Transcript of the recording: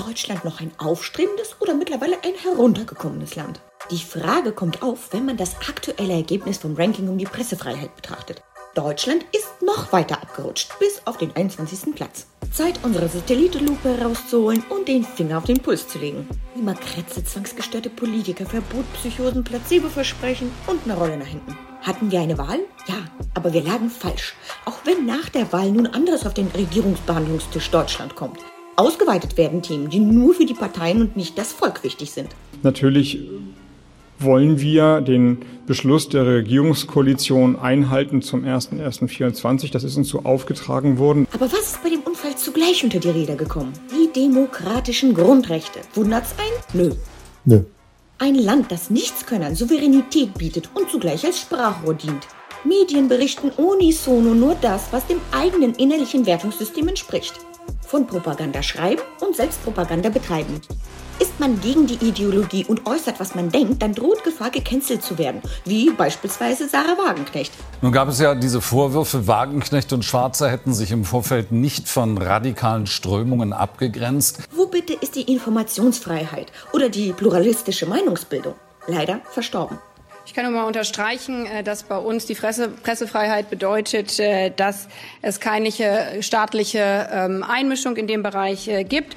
Deutschland noch ein aufstrebendes oder mittlerweile ein heruntergekommenes Land? Die Frage kommt auf, wenn man das aktuelle Ergebnis vom Ranking um die Pressefreiheit betrachtet. Deutschland ist noch weiter abgerutscht, bis auf den 21. Platz. Zeit, unsere Satellitenlupe herauszuholen und den Finger auf den Puls zu legen. Die Makretze, zwangsgestörte Politiker, Verbot, Psychosen, Placebo-Versprechen und eine Rolle nach hinten. Hatten wir eine Wahl? Ja, aber wir lagen falsch. Auch wenn nach der Wahl nun anderes auf den Regierungsbehandlungstisch Deutschland kommt. Ausgeweitet werden Themen, die nur für die Parteien und nicht das Volk wichtig sind. Natürlich wollen wir den Beschluss der Regierungskoalition einhalten zum 01.01.24. Das ist uns so aufgetragen worden. Aber was ist bei dem Unfall zugleich unter die Räder gekommen? Die demokratischen Grundrechte. Wundert's ein? Nö. Nö. Ein Land, das Nichtskönnern Souveränität bietet und zugleich als Sprachrohr dient. Medien berichten unisono nur das, was dem eigenen innerlichen Wertungssystem entspricht. Von Propaganda schreiben und Selbstpropaganda betreiben. Ist man gegen die Ideologie und äußert, was man denkt, dann droht Gefahr, gecancelt zu werden, wie beispielsweise Sarah Wagenknecht. Nun gab es ja diese Vorwürfe, Wagenknecht und Schwarzer hätten sich im Vorfeld nicht von radikalen Strömungen abgegrenzt. Wo bitte ist die Informationsfreiheit oder die pluralistische Meinungsbildung? Leider verstorben. Ich kann nur mal unterstreichen, äh, dass bei uns die Presse, Pressefreiheit bedeutet, äh, dass es keine staatliche ähm, Einmischung in dem Bereich äh, gibt.